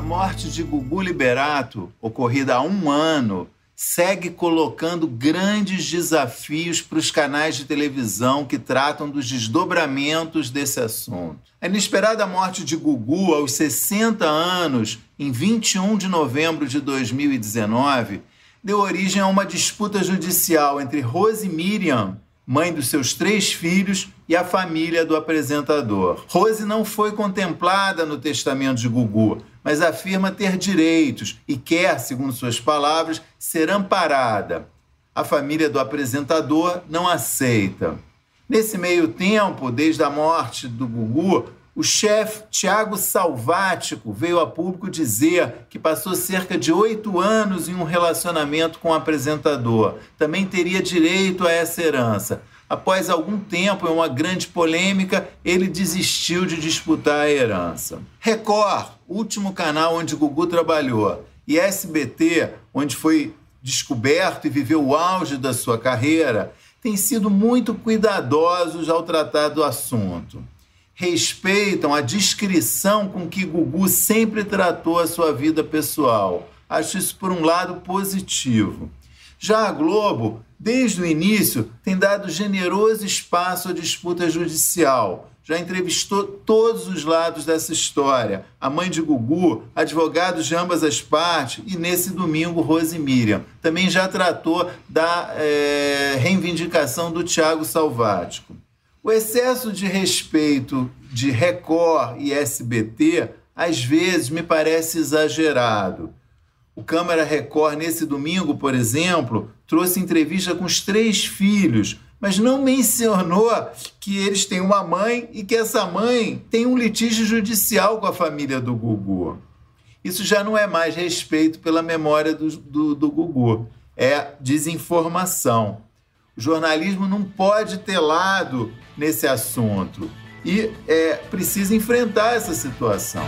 A morte de Gugu Liberato, ocorrida há um ano, segue colocando grandes desafios para os canais de televisão que tratam dos desdobramentos desse assunto. A inesperada morte de Gugu aos 60 anos, em 21 de novembro de 2019, deu origem a uma disputa judicial entre Rose Miriam, mãe dos seus três filhos, e a família do apresentador. Rose não foi contemplada no testamento de Gugu, mas afirma ter direitos e quer, segundo suas palavras, ser amparada. A família do apresentador não aceita. Nesse meio tempo, desde a morte do Gugu, o chefe Tiago Salvático veio a público dizer que passou cerca de oito anos em um relacionamento com o apresentador. Também teria direito a essa herança. Após algum tempo, em uma grande polêmica, ele desistiu de disputar a herança. Record, último canal onde Gugu trabalhou, e SBT, onde foi descoberto e viveu o auge da sua carreira, têm sido muito cuidadosos ao tratar do assunto. Respeitam a discrição com que Gugu sempre tratou a sua vida pessoal. Acho isso, por um lado, positivo. Já a Globo, desde o início, tem dado generoso espaço à disputa judicial. Já entrevistou todos os lados dessa história. A mãe de Gugu, advogados de ambas as partes e, nesse domingo, Rose Miriam. Também já tratou da é, reivindicação do Tiago Salvático. O excesso de respeito de Record e SBT às vezes me parece exagerado. O Câmara Record, nesse domingo, por exemplo, trouxe entrevista com os três filhos, mas não mencionou que eles têm uma mãe e que essa mãe tem um litígio judicial com a família do Gugu. Isso já não é mais respeito pela memória do, do, do Gugu, é desinformação. O jornalismo não pode ter lado nesse assunto e é, precisa enfrentar essa situação.